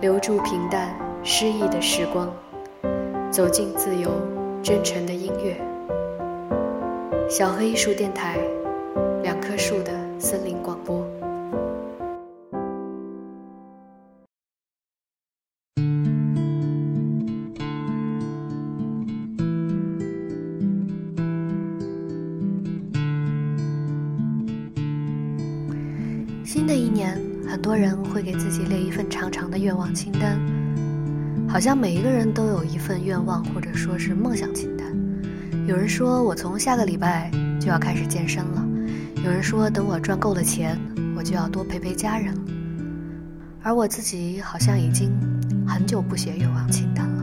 留住平淡诗意的时光，走进自由真诚的音乐。小黑艺术电台，两棵树的森林自己列一份长长的愿望清单，好像每一个人都有一份愿望，或者说是梦想清单。有人说我从下个礼拜就要开始健身了，有人说等我赚够了钱，我就要多陪陪家人。而我自己好像已经很久不写愿望清单。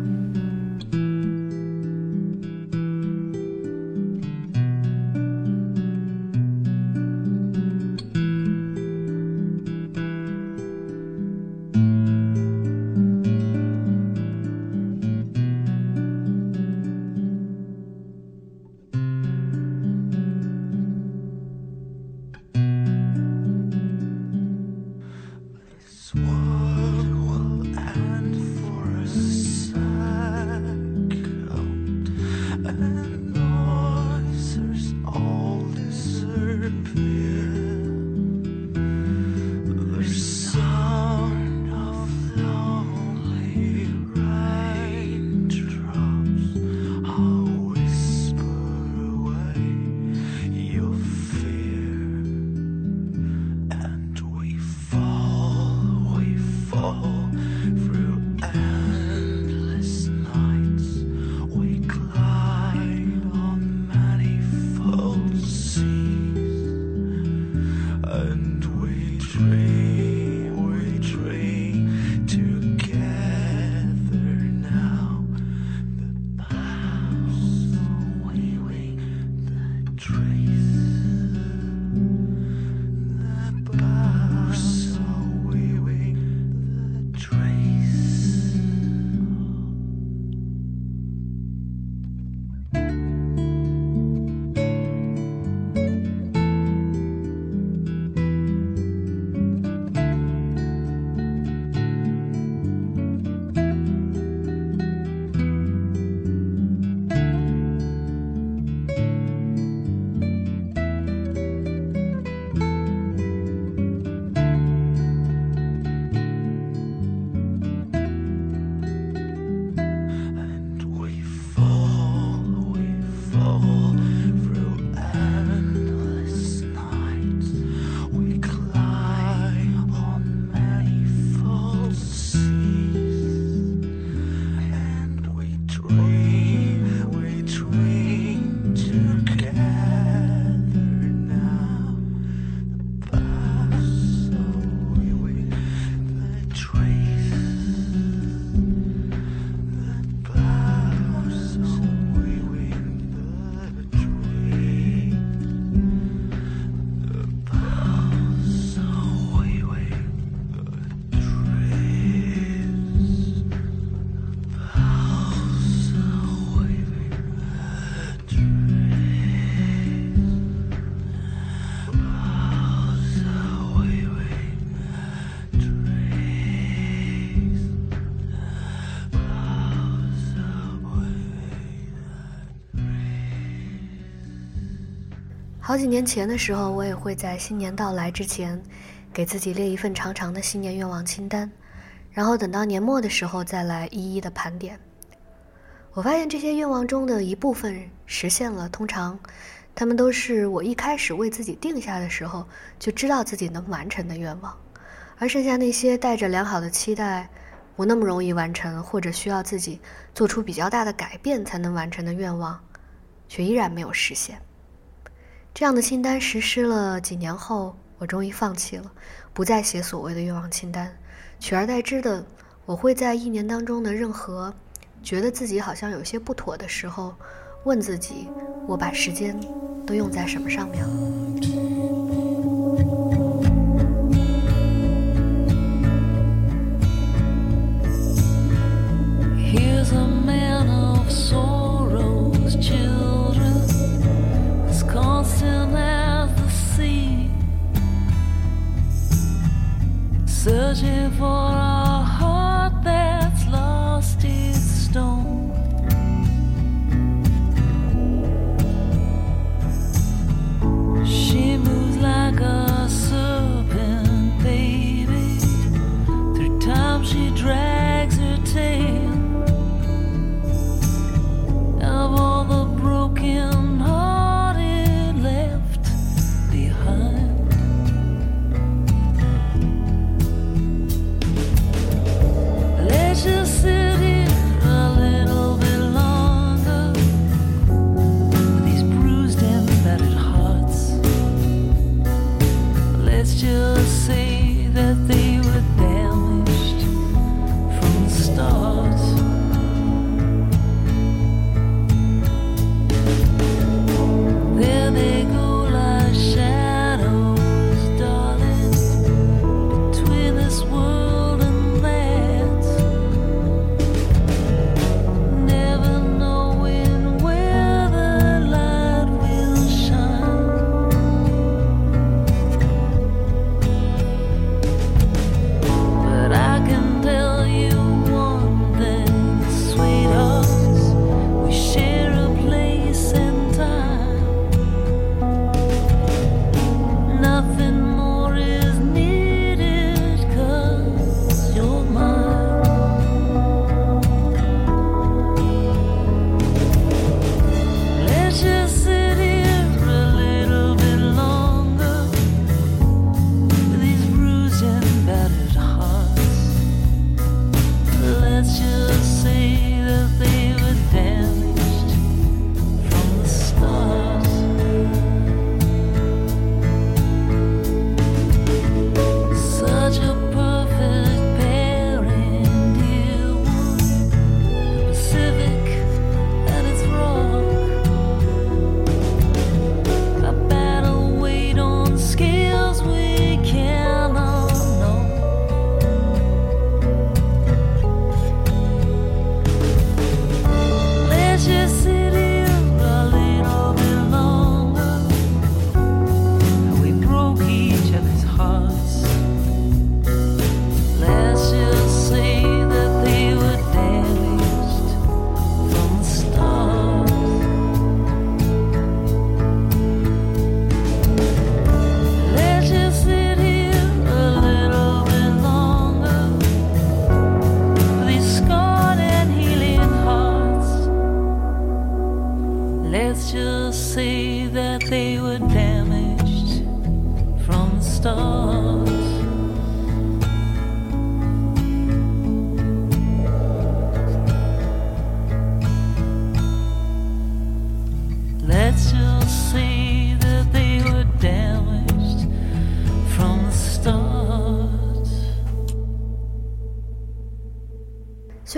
好几年前的时候，我也会在新年到来之前，给自己列一份长长的新年愿望清单，然后等到年末的时候再来一一的盘点。我发现这些愿望中的一部分实现了，通常，他们都是我一开始为自己定下的时候就知道自己能完成的愿望，而剩下那些带着良好的期待，不那么容易完成，或者需要自己做出比较大的改变才能完成的愿望，却依然没有实现。这样的清单实施了几年后，我终于放弃了，不再写所谓的愿望清单，取而代之的，我会在一年当中的任何觉得自己好像有些不妥的时候，问自己：我把时间都用在什么上面了？this world.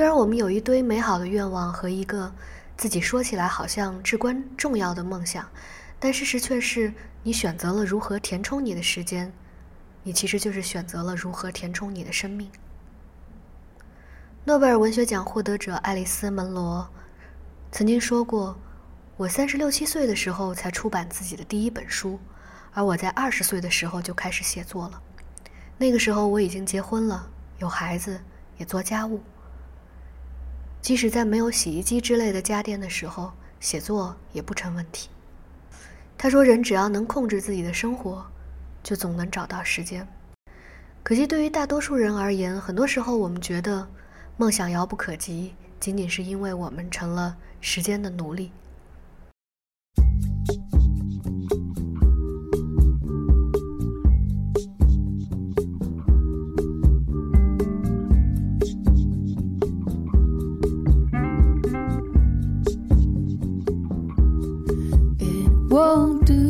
虽然我们有一堆美好的愿望和一个自己说起来好像至关重要的梦想，但事实却是，你选择了如何填充你的时间，你其实就是选择了如何填充你的生命。诺贝尔文学奖获得者爱丽丝·门罗曾经说过：“我三十六七岁的时候才出版自己的第一本书，而我在二十岁的时候就开始写作了。那个时候我已经结婚了，有孩子，也做家务。”即使在没有洗衣机之类的家电的时候，写作也不成问题。他说：“人只要能控制自己的生活，就总能找到时间。”可惜，对于大多数人而言，很多时候我们觉得梦想遥不可及，仅仅是因为我们成了时间的奴隶。Won't do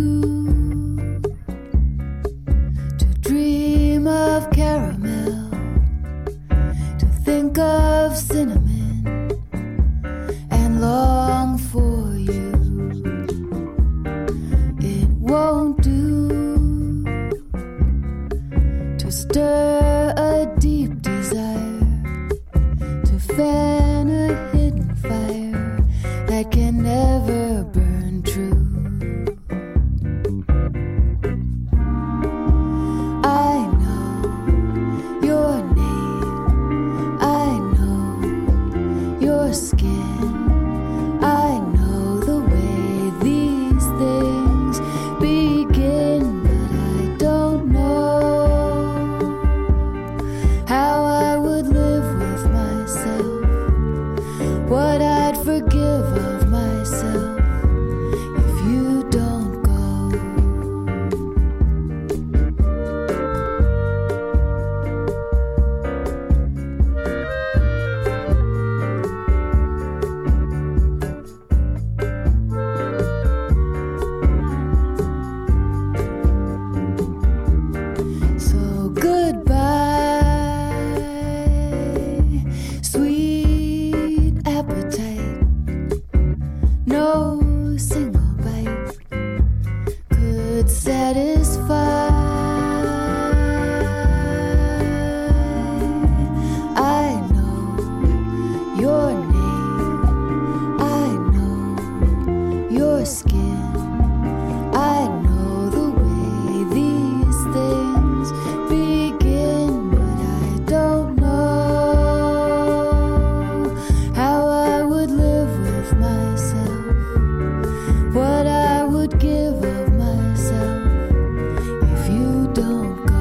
again. Don't go.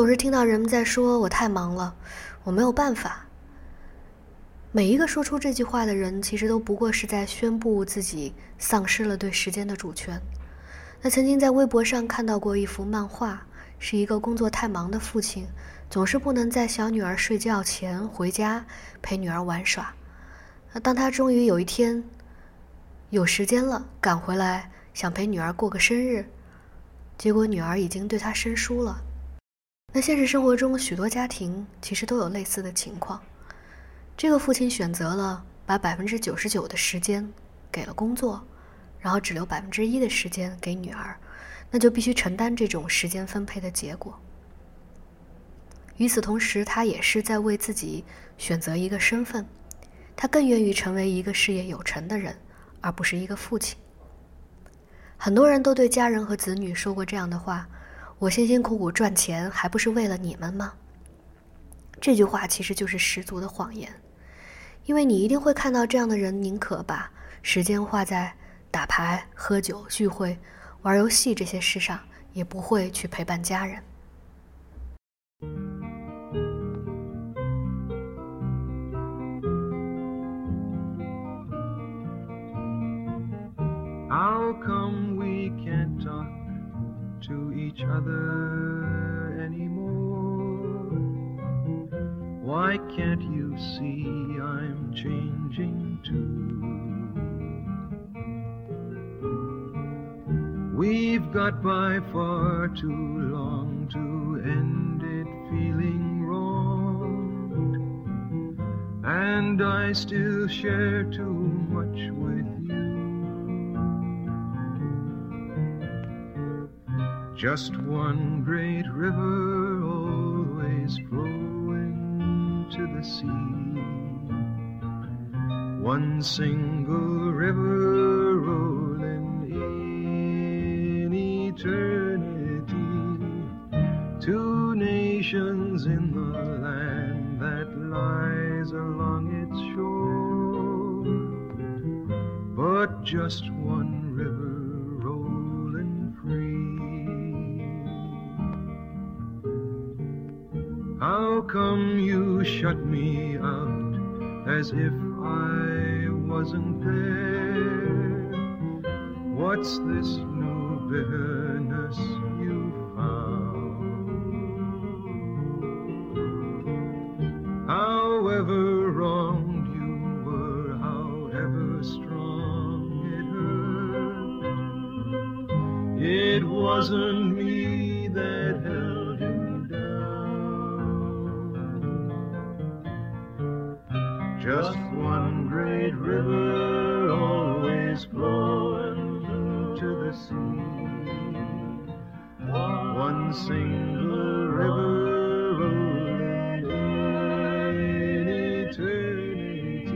总是听到人们在说：“我太忙了，我没有办法。”每一个说出这句话的人，其实都不过是在宣布自己丧失了对时间的主权。那曾经在微博上看到过一幅漫画，是一个工作太忙的父亲，总是不能在小女儿睡觉前回家陪女儿玩耍。那当他终于有一天有时间了，赶回来想陪女儿过个生日，结果女儿已经对他生疏了。那现实生活中，许多家庭其实都有类似的情况。这个父亲选择了把百分之九十九的时间给了工作，然后只留百分之一的时间给女儿，那就必须承担这种时间分配的结果。与此同时，他也是在为自己选择一个身份，他更愿意成为一个事业有成的人，而不是一个父亲。很多人都对家人和子女说过这样的话：“我辛辛苦苦赚钱，还不是为了你们吗？”这句话其实就是十足的谎言，因为你一定会看到这样的人，宁可把时间花在打牌、喝酒、聚会、玩游戏这些事上，也不会去陪伴家人。How come we can't talk to each other anymore? Why can't you see I'm changing too? We've got by far too long to end it feeling wrong. And I still share too much with Just one great river always flowing to the sea. One single river rolling in eternity. Two nations in the land that lies along its shore. But just one come you shut me out as if I wasn't there? What's this new bitterness you found? However wronged you were, however strong it hurt, it wasn't me that held One single river rolling in eternity.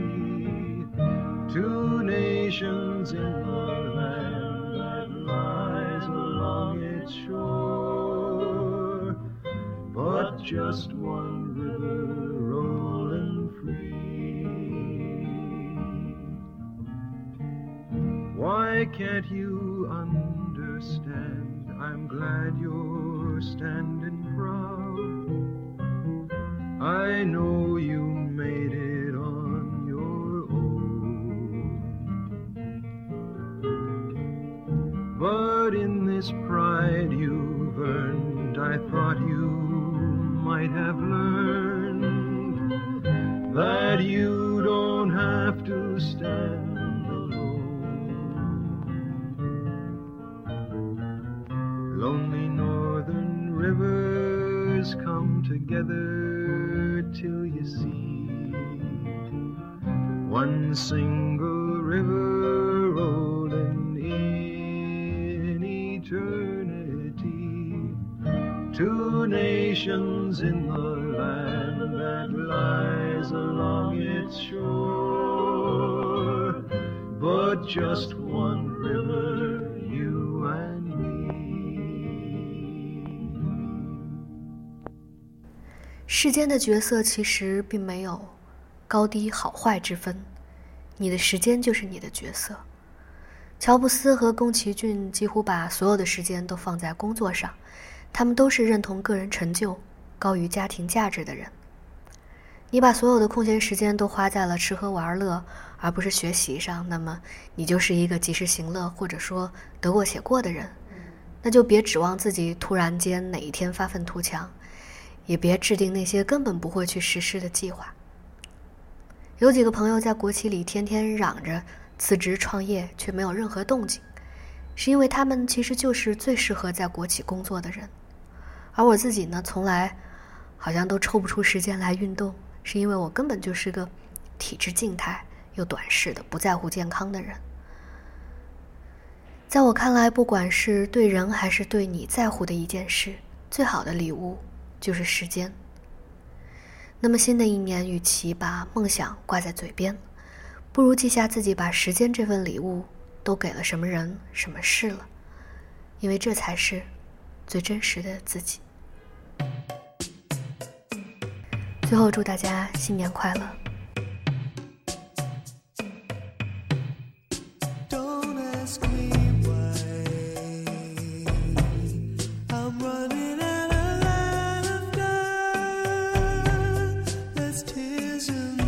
Two nations in the land that lies along its shore. But just one river rolling free. Why can't you understand? I'm glad you're standing proud. I know you made it on your own. But in this pride you've earned, I thought you might have learned that you don't have to stand together till you see one single river rolling in eternity. Two nations in the land that lies along its shore, but just one 世间的角色其实并没有高低好坏之分，你的时间就是你的角色。乔布斯和宫崎骏几乎把所有的时间都放在工作上，他们都是认同个人成就高于家庭价值的人。你把所有的空闲时间都花在了吃喝玩乐，而不是学习上，那么你就是一个及时行乐或者说得过且过的人。那就别指望自己突然间哪一天发愤图强，也别制定那些根本不会去实施的计划。有几个朋友在国企里天天嚷着辞职创业，却没有任何动静，是因为他们其实就是最适合在国企工作的人。而我自己呢，从来好像都抽不出时间来运动，是因为我根本就是个体质静态又短视的、不在乎健康的人。在我看来，不管是对人还是对你在乎的一件事，最好的礼物就是时间。那么新的一年与其把梦想挂在嘴边不如记下自己把时间这份礼物都给了什么人什么事了。因为这才是最真实的自己。最后祝大家新年快乐。Don't ask me why. to